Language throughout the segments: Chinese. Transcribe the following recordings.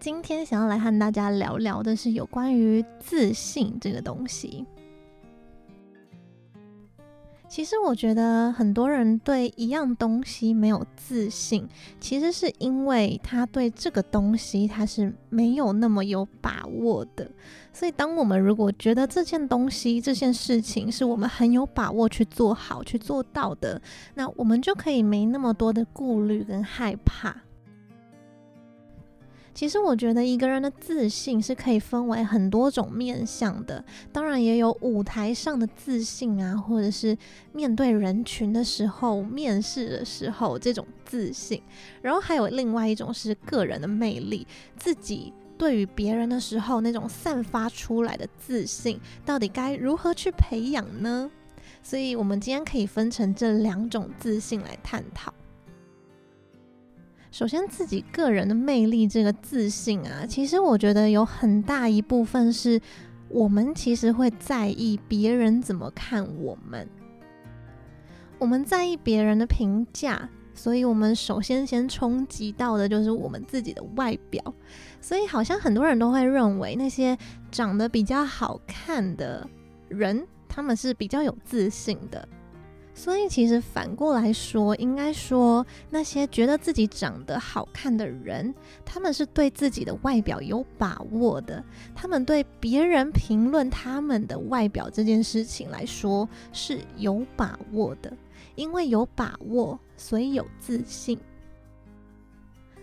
今天想要来和大家聊聊的是有关于自信这个东西。其实我觉得很多人对一样东西没有自信，其实是因为他对这个东西他是没有那么有把握的。所以，当我们如果觉得这件东西、这件事情是我们很有把握去做好、去做到的，那我们就可以没那么多的顾虑跟害怕。其实我觉得一个人的自信是可以分为很多种面向的，当然也有舞台上的自信啊，或者是面对人群的时候、面试的时候这种自信，然后还有另外一种是个人的魅力，自己对于别人的时候那种散发出来的自信，到底该如何去培养呢？所以我们今天可以分成这两种自信来探讨。首先，自己个人的魅力这个自信啊，其实我觉得有很大一部分是我们其实会在意别人怎么看我们，我们在意别人的评价，所以我们首先先冲击到的就是我们自己的外表，所以好像很多人都会认为那些长得比较好看的人，他们是比较有自信的。所以，其实反过来说，应该说那些觉得自己长得好看的人，他们是对自己的外表有把握的。他们对别人评论他们的外表这件事情来说是有把握的，因为有把握，所以有自信。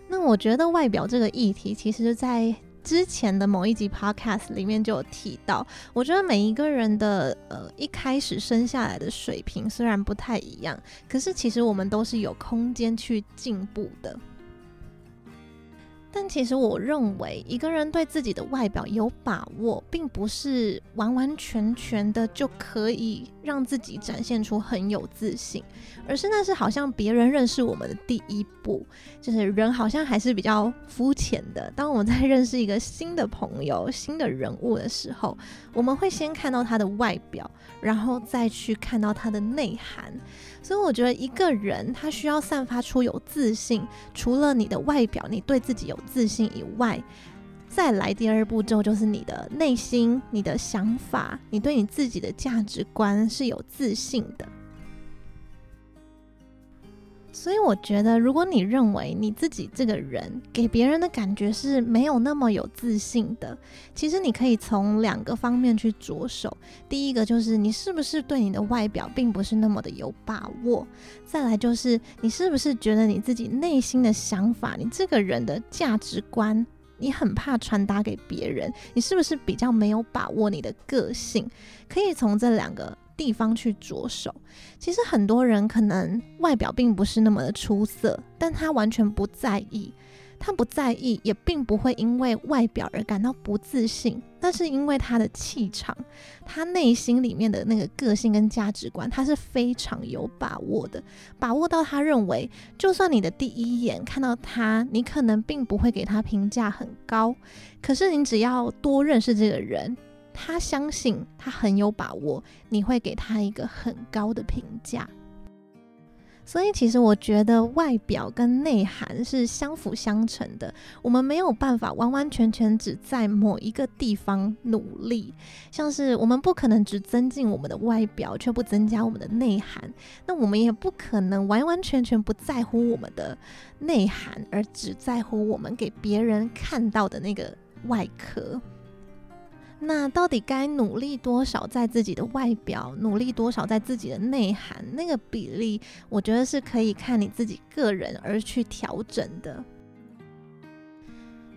那我觉得外表这个议题，其实在。之前的某一集 podcast 里面就有提到，我觉得每一个人的呃一开始生下来的水平虽然不太一样，可是其实我们都是有空间去进步的。但其实我认为，一个人对自己的外表有把握，并不是完完全全的就可以让自己展现出很有自信，而是那是好像别人认识我们的第一步。就是人好像还是比较肤浅的。当我们在认识一个新的朋友、新的人物的时候，我们会先看到他的外表，然后再去看到它的内涵。所以我觉得一个人他需要散发出有自信，除了你的外表，你对自己有自信以外，再来第二步骤就是你的内心、你的想法，你对你自己的价值观是有自信的。所以我觉得，如果你认为你自己这个人给别人的感觉是没有那么有自信的，其实你可以从两个方面去着手。第一个就是你是不是对你的外表并不是那么的有把握？再来就是你是不是觉得你自己内心的想法，你这个人的价值观，你很怕传达给别人？你是不是比较没有把握你的个性？可以从这两个。地方去着手，其实很多人可能外表并不是那么的出色，但他完全不在意，他不在意，也并不会因为外表而感到不自信，那是因为他的气场，他内心里面的那个个性跟价值观，他是非常有把握的，把握到他认为，就算你的第一眼看到他，你可能并不会给他评价很高，可是你只要多认识这个人。他相信他很有把握，你会给他一个很高的评价。所以，其实我觉得外表跟内涵是相辅相成的。我们没有办法完完全全只在某一个地方努力，像是我们不可能只增进我们的外表，却不增加我们的内涵。那我们也不可能完完全全不在乎我们的内涵，而只在乎我们给别人看到的那个外壳。那到底该努力多少在自己的外表，努力多少在自己的内涵？那个比例，我觉得是可以看你自己个人而去调整的。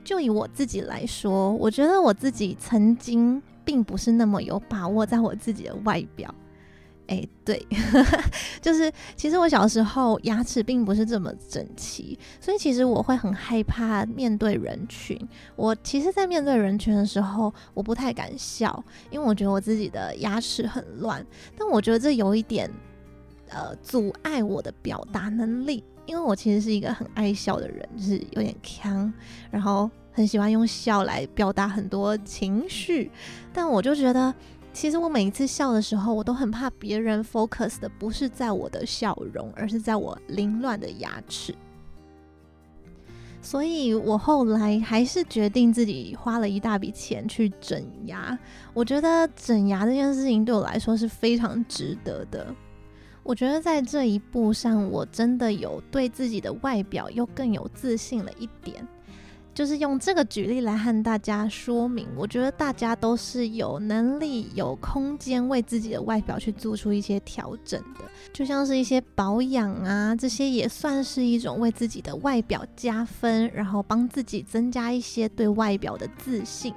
就以我自己来说，我觉得我自己曾经并不是那么有把握在我自己的外表，哎，对，就是其实我小时候牙齿并不是这么整齐，所以其实我会很害怕面对人群。我其实，在面对人群的时候，我不太敢笑，因为我觉得我自己的牙齿很乱。但我觉得这有一点，呃，阻碍我的表达能力，因为我其实是一个很爱笑的人，就是有点腔，然后很喜欢用笑来表达很多情绪。但我就觉得。其实我每一次笑的时候，我都很怕别人 focus 的不是在我的笑容，而是在我凌乱的牙齿。所以我后来还是决定自己花了一大笔钱去整牙。我觉得整牙这件事情对我来说是非常值得的。我觉得在这一步上，我真的有对自己的外表又更有自信了一点。就是用这个举例来和大家说明，我觉得大家都是有能力、有空间为自己的外表去做出一些调整的，就像是一些保养啊，这些也算是一种为自己的外表加分，然后帮自己增加一些对外表的自信。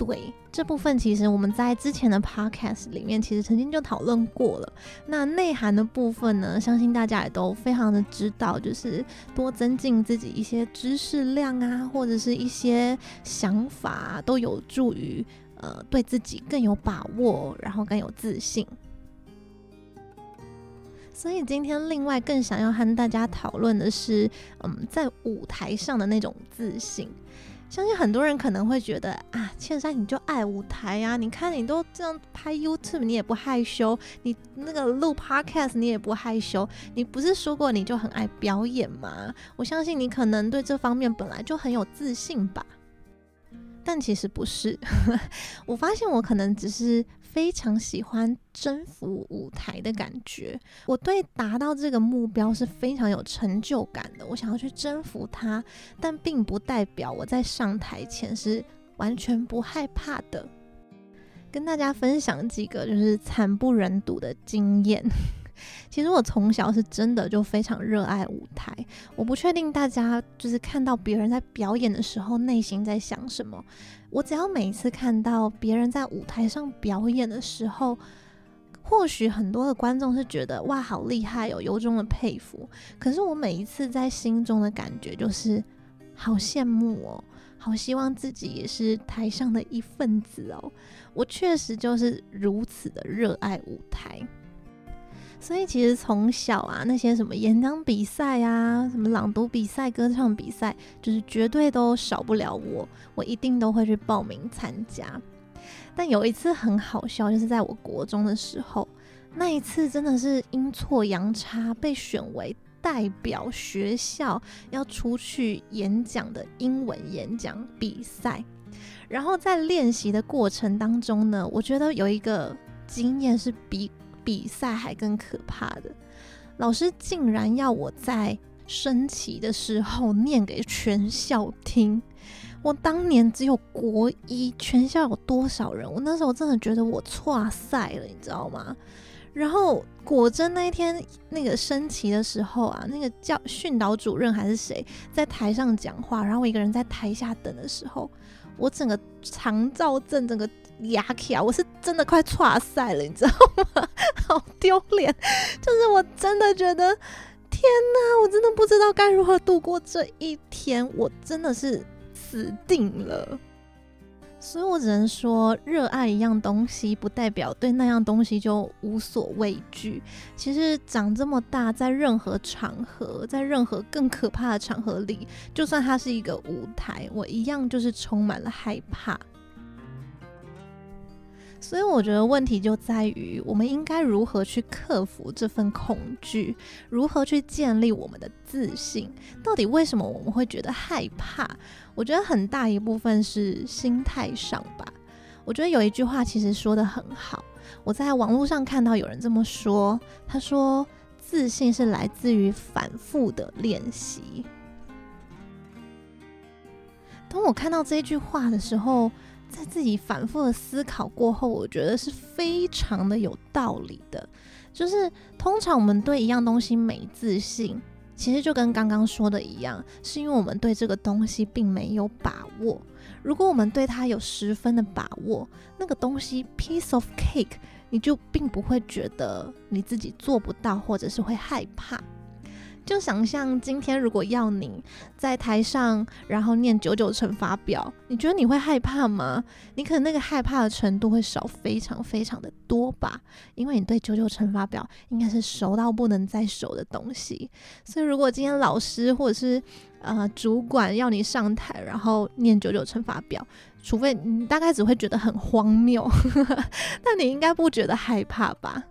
对，这部分，其实我们在之前的 podcast 里面其实曾经就讨论过了。那内涵的部分呢，相信大家也都非常的知道，就是多增进自己一些知识量啊，或者是一些想法，都有助于呃对自己更有把握，然后更有自信。所以今天另外更想要和大家讨论的是，嗯，在舞台上的那种自信。相信很多人可能会觉得啊，倩珊你就爱舞台呀、你看你都这样拍 YouTube，你也不害羞；你那个录 Podcast，你也不害羞。你不是说过你就很爱表演吗？我相信你可能对这方面本来就很有自信吧。但其实不是，我发现我可能只是。非常喜欢征服舞台的感觉，我对达到这个目标是非常有成就感的。我想要去征服它，但并不代表我在上台前是完全不害怕的。跟大家分享几个就是惨不忍睹的经验。其实我从小是真的就非常热爱舞台，我不确定大家就是看到别人在表演的时候内心在想什么。我只要每一次看到别人在舞台上表演的时候，或许很多的观众是觉得哇好厉害哦，由衷的佩服。可是我每一次在心中的感觉就是好羡慕哦，好希望自己也是台上的一份子哦。我确实就是如此的热爱舞台。所以其实从小啊，那些什么演讲比赛啊，什么朗读比赛、歌唱比赛，就是绝对都少不了我，我一定都会去报名参加。但有一次很好笑，就是在我国中的时候，那一次真的是阴错阳差被选为代表学校要出去演讲的英文演讲比赛。然后在练习的过程当中呢，我觉得有一个经验是比。比赛还更可怕的，老师竟然要我在升旗的时候念给全校听。我当年只有国一，全校有多少人？我那时候真的觉得我错赛了，你知道吗？然后果真那一天那个升旗的时候啊，那个教训导主任还是谁在台上讲话，然后我一个人在台下等的时候，我整个肠燥症，整个。牙卡，我是真的快挫赛了，你知道吗？好丢脸，就是我真的觉得，天哪，我真的不知道该如何度过这一天，我真的是死定了。所以我只能说，热爱一样东西，不代表对那样东西就无所畏惧。其实长这么大，在任何场合，在任何更可怕的场合里，就算它是一个舞台，我一样就是充满了害怕。所以我觉得问题就在于，我们应该如何去克服这份恐惧，如何去建立我们的自信？到底为什么我们会觉得害怕？我觉得很大一部分是心态上吧。我觉得有一句话其实说得很好，我在网络上看到有人这么说，他说：“自信是来自于反复的练习。”当我看到这句话的时候，在自己反复的思考过后，我觉得是非常的有道理的。就是通常我们对一样东西没自信，其实就跟刚刚说的一样，是因为我们对这个东西并没有把握。如果我们对它有十分的把握，那个东西 piece of cake，你就并不会觉得你自己做不到，或者是会害怕。就想象今天如果要你在台上，然后念九九乘法表，你觉得你会害怕吗？你可能那个害怕的程度会少非常非常的多吧，因为你对九九乘法表应该是熟到不能再熟的东西。所以如果今天老师或者是呃主管要你上台，然后念九九乘法表，除非你大概只会觉得很荒谬，但你应该不觉得害怕吧？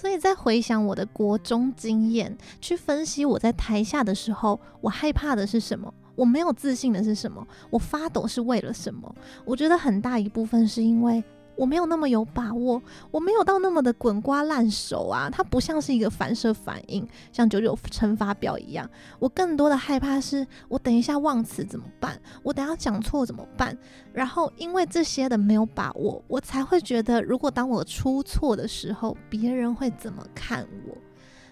所以在回想我的国中经验，去分析我在台下的时候，我害怕的是什么？我没有自信的是什么？我发抖是为了什么？我觉得很大一部分是因为。我没有那么有把握，我没有到那么的滚瓜烂熟啊！它不像是一个反射反应，像九九乘法表一样。我更多的害怕是，我等一下忘词怎么办？我等下讲错怎么办？然后因为这些的没有把握，我才会觉得，如果当我出错的时候，别人会怎么看我？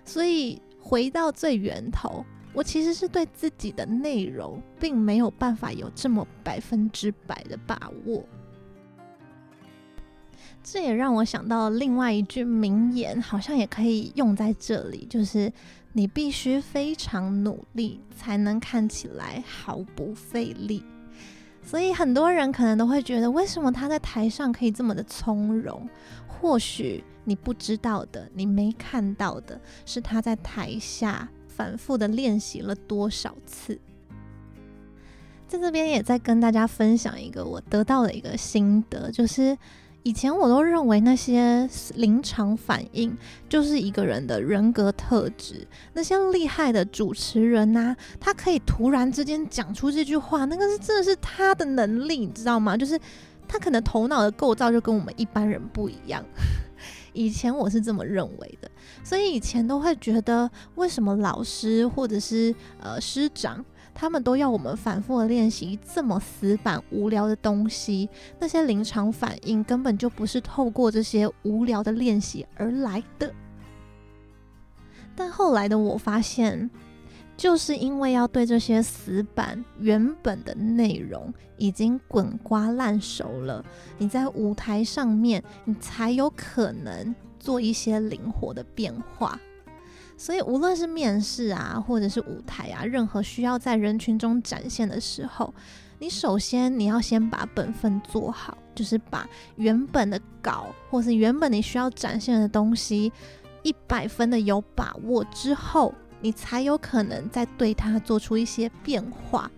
所以回到最源头，我其实是对自己的内容，并没有办法有这么百分之百的把握。这也让我想到另外一句名言，好像也可以用在这里，就是你必须非常努力，才能看起来毫不费力。所以很多人可能都会觉得，为什么他在台上可以这么的从容？或许你不知道的，你没看到的，是他在台下反复的练习了多少次。在这边也在跟大家分享一个我得到的一个心得，就是。以前我都认为那些临场反应就是一个人的人格特质。那些厉害的主持人呐、他可以突然之间讲出这句话，那个是真的是他的能力，你知道吗？就是他可能头脑的构造就跟我们一般人不一样。以前我是这么认为的，所以以前都会觉得，为什么老师或者是呃师长，他们都要我们反复的练习这么死板无聊的东西，那些临场反应根本就不是透过这些无聊的练习而来的。但后来的我发现，就是因为要对这些死板原本的内容已经滚瓜烂熟了，你在舞台上面，你才有可能做一些灵活的变化。所以，无论是面试啊，或者是舞台啊，任何需要在人群中展现的时候，你首先你要先把本分做好，就是把原本的稿，或是原本你需要展现的东西，一百分的有把握之后，你才有可能再对它做出一些变化。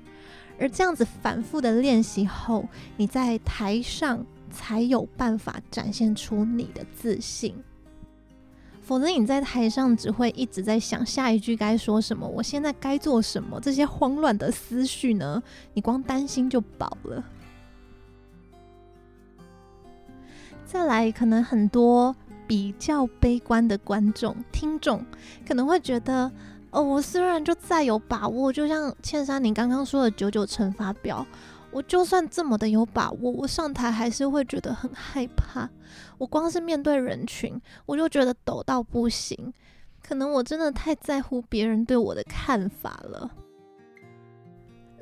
而这样子反复的练习后，你在台上才有办法展现出你的自信。否则你在台上只会一直在想下一句该说什么，我现在该做什么，这些慌乱的思绪呢，你光担心就饱了。再来，可能很多比较悲观的观众、听众可能会觉得，哦，我虽然就再有把握，就像倩珊你刚刚说的九九乘法表。我就算这么的有把握，我上台还是会觉得很害怕。我光是面对人群，我就觉得抖到不行。可能我真的太在乎别人对我的看法了。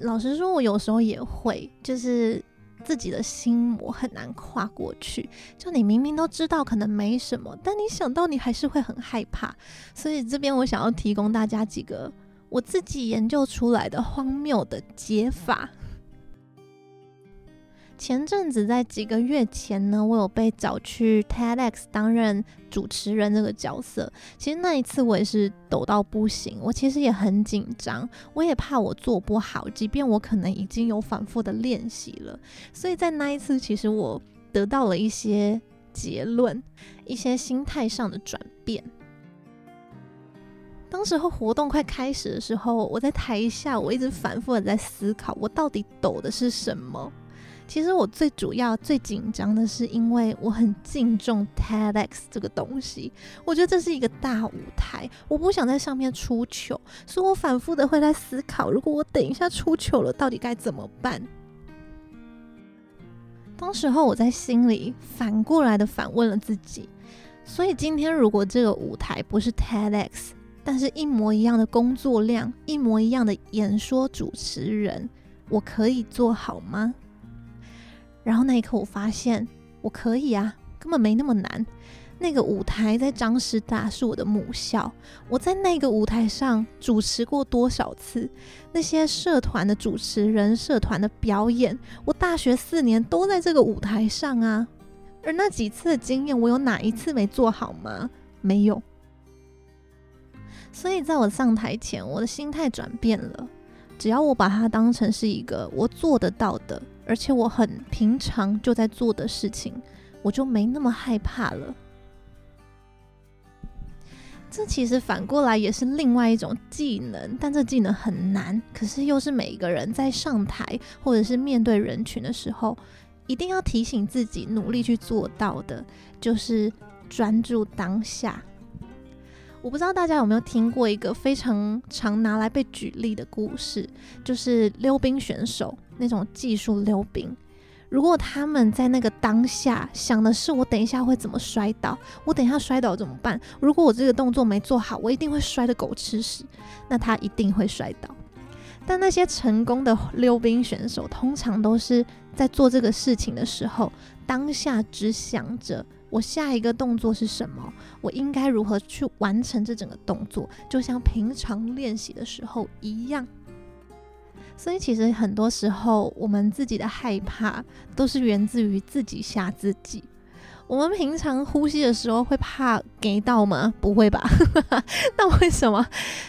老实说，我有时候也会，就是自己的心魔很难跨过去。就你明明都知道可能没什么，但你想到你还是会很害怕。所以这边我想要提供大家几个我自己研究出来的荒谬的解法。前阵子在几个月前呢，我有被找去 TEDx 担任主持人这个角色。其实那一次我也是抖到不行，我其实也很紧张，我也怕我做不好，即便我可能已经有反复的练习了。所以在那一次，其实我得到了一些结论，一些心态上的转变。当时候活动快开始的时候，我在台下，我一直反复的在思考，我到底抖的是什么。其实我最主要、最紧张的是，因为我很敬重 TEDx 这个东西，我觉得这是一个大舞台，我不想在上面出糗，所以我反复的会在思考，如果我等一下出糗了，到底该怎么办？当时候我在心里反过来的反问了自己，所以今天如果这个舞台不是 TEDx，但是一模一样的工作量，一模一样的演说主持人，我可以做好吗？然后那一刻，我发现我可以啊，根本没那么难。那个舞台在张师大是我的母校，我在那个舞台上主持过多少次？那些社团的主持人、社团的表演，我大学四年都在这个舞台上啊。而那几次的经验，我有哪一次没做好吗？没有。所以，在我上台前，我的心态转变了。只要我把它当成是一个我做得到的，而且我很平常就在做的事情，我就没那么害怕了。这其实反过来也是另外一种技能，但这技能很难，可是又是每一个人在上台或者是面对人群的时候，一定要提醒自己努力去做到的，就是专注当下。我不知道大家有没有听过一个非常常拿来被举例的故事，就是溜冰选手那种技术溜冰。如果他们在那个当下想的是我等一下会怎么摔倒，我等一下摔倒怎么办？如果我这个动作没做好，我一定会摔得狗吃屎，那他一定会摔倒。但那些成功的溜冰选手，通常都是在做这个事情的时候，当下只想着。我下一个动作是什么？我应该如何去完成这整个动作？就像平常练习的时候一样。所以其实很多时候，我们自己的害怕都是源自于自己吓自己。我们平常呼吸的时候会怕给到吗？不会吧？那为什么？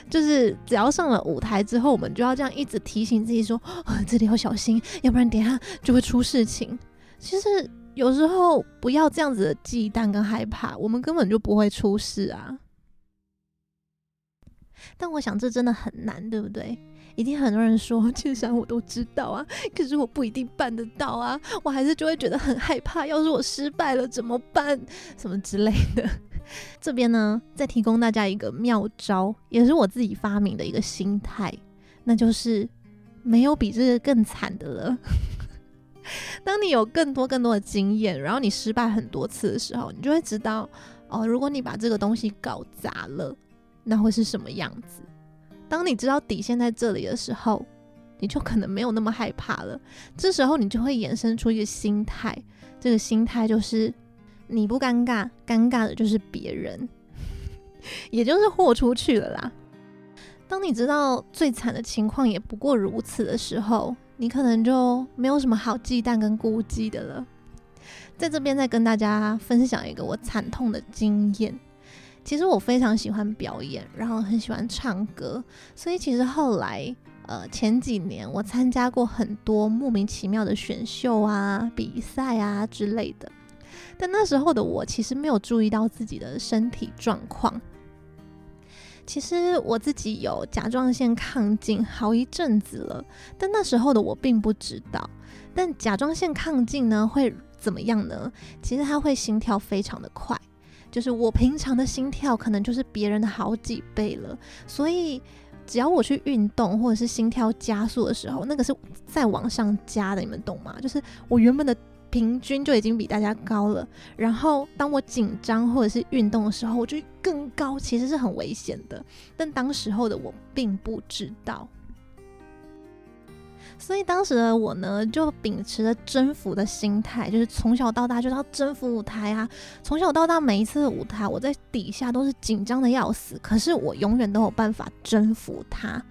就是只要上了舞台之后，我们就要这样一直提醒自己说：“啊，这里要小心，要不然等下就会出事情。”其实。有时候不要这样子的忌惮跟害怕，我们根本就不会出事啊。但我想这真的很难，对不对？一定很多人说，其实我都知道啊，可是我不一定办得到啊，我还是就会觉得很害怕。要是我失败了怎么办？什么之类的。这边呢，再提供大家一个妙招，也是我自己发明的一个心态，那就是没有比这个更惨的了。当你有更多更多的经验，然后你失败很多次的时候，你就会知道哦，如果你把这个东西搞砸了，那会是什么样子。当你知道底线在这里的时候，你就可能没有那么害怕了。这时候你就会衍生出一个心态，这个心态就是你不尴尬，尴尬的就是别人，也就是豁出去了啦。当你知道最惨的情况也不过如此的时候，你可能就没有什么好忌惮跟顾忌的了。在这边再跟大家分享一个我惨痛的经验。其实我非常喜欢表演，然后很喜欢唱歌，所以其实后来呃前几年我参加过很多莫名其妙的选秀啊、比赛啊之类的。但那时候的我其实没有注意到自己的身体状况。其实我自己有甲状腺亢进好一阵子了，但那时候的我并不知道。但甲状腺亢进呢，会怎么样呢？其实它会心跳非常的快，就是我平常的心跳可能就是别人的好几倍了。所以只要我去运动或者是心跳加速的时候，那个是再往上加的，你们懂吗？就是我原本的。平均就已经比大家高了，然后当我紧张或者是运动的时候，我就更高，其实是很危险的。但当时候的我并不知道，所以当时的我呢，就秉持着征服的心态，就是从小到大就是要征服舞台啊。从小到大每一次的舞台，我在底下都是紧张的要死，可是我永远都有办法征服它。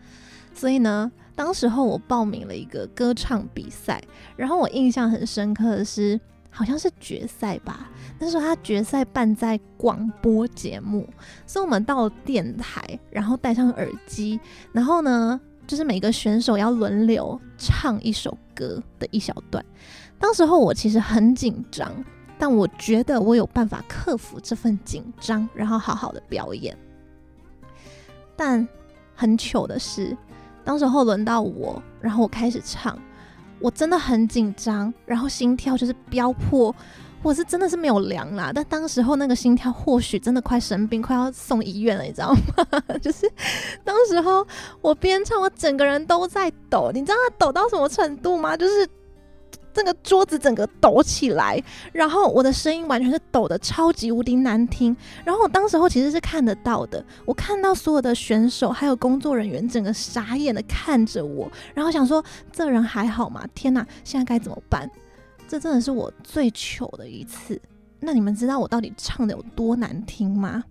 所以呢，当时候我报名了一个歌唱比赛，然后我印象很深刻的是，好像是决赛吧。那时候他决赛办在广播节目，所以我们到了电台，然后戴上耳机，然后呢，就是每个选手要轮流唱一首歌的一小段。当时候我其实很紧张，但我觉得我有办法克服这份紧张，然后好好的表演。但很糗的是。当时候轮到我，然后我开始唱，我真的很紧张，然后心跳就是飙破，我是真的是没有量啦。但当时候那个心跳或许真的快生病，快要送医院了，你知道吗？就是当时候我边唱，我整个人都在抖，你知道它抖到什么程度吗？就是这个桌子整个抖起来，然后我的声音完全是抖得超级无敌难听。然后我当时候其实是看得到的，我看到所有的选手还有工作人员整个傻眼的看着我，然后想说这人还好吗？天哪，现在该怎么办？这真的是我最糗的一次。那你们知道我到底唱的有多难听吗？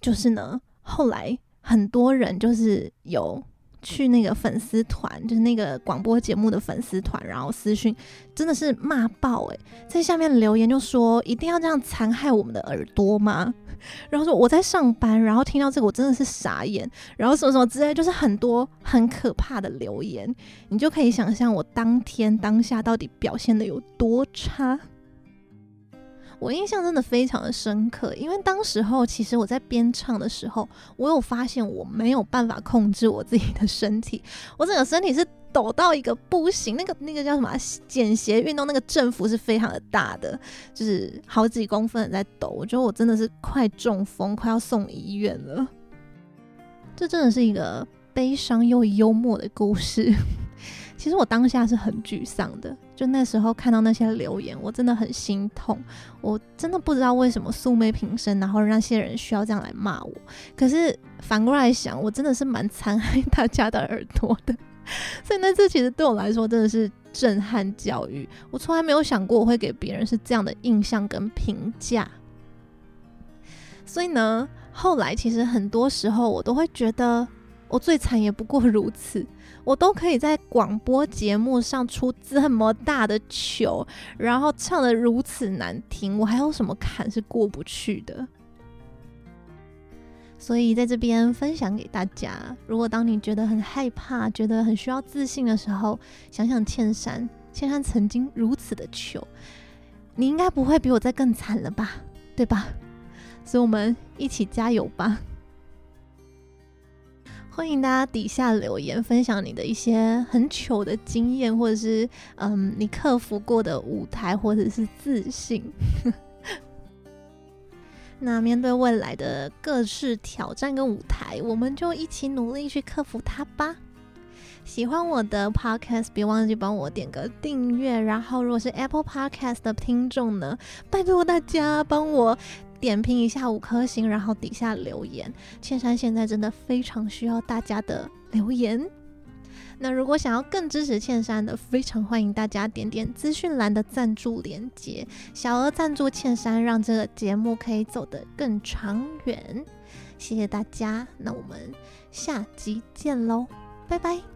就是呢，后来很多人就是有。去那个粉丝团，就是那个广播节目的粉丝团，然后私讯，真的是骂爆诶，在下面留言就说一定要这样残害我们的耳朵吗？然后说我在上班，然后听到这个我真的是傻眼，然后什么什么之类，就是很多很可怕的留言，你就可以想象我当天当下到底表现得有多差。我印象真的非常的深刻，因为当时候其实我在边唱的时候，我有发现我没有办法控制我自己的身体，我整个身体是抖到一个不行，那个那个叫什么简谐运动，那个振幅是非常的大的，就是好几公分在抖，我觉得我真的是快中风，快要送医院了。这真的是一个悲伤又幽默的故事。其实我当下是很沮丧的，就那时候看到那些留言，我真的很心痛。我真的不知道为什么素昧平生，然后那些人需要这样来骂我。可是反过来想，我真的是蛮残害大家的耳朵的。所以那次其实对我来说真的是震撼教育。我从来没有想过我会给别人是这样的印象跟评价。所以呢，后来其实很多时候我都会觉得，我最惨也不过如此。我都可以在广播节目上出这么大的糗，然后唱得如此难听，我还有什么坎是过不去的？所以在这边分享给大家，如果当你觉得很害怕、觉得很需要自信的时候，想想茜山，茜山曾经如此的糗，你应该不会比我再更惨了吧？对吧？所以我们一起加油吧！欢迎大家底下留言，分享你的一些很糗的经验，或者是嗯，你克服过的舞台，或者是自信。那面对未来的各式挑战跟舞台，我们就一起努力去克服它吧。喜欢我的 podcast，别忘记帮我点个订阅。然后，如果是 Apple Podcast 的听众呢，拜托大家帮我。点评一下五颗星，然后底下留言。茜珊现在真的非常需要大家的留言。那如果想要更支持倩珊的，非常欢迎大家点点资讯栏的赞助链接，小额赞助倩珊，让这个节目可以走得更长远。谢谢大家，那我们下集见喽，拜拜。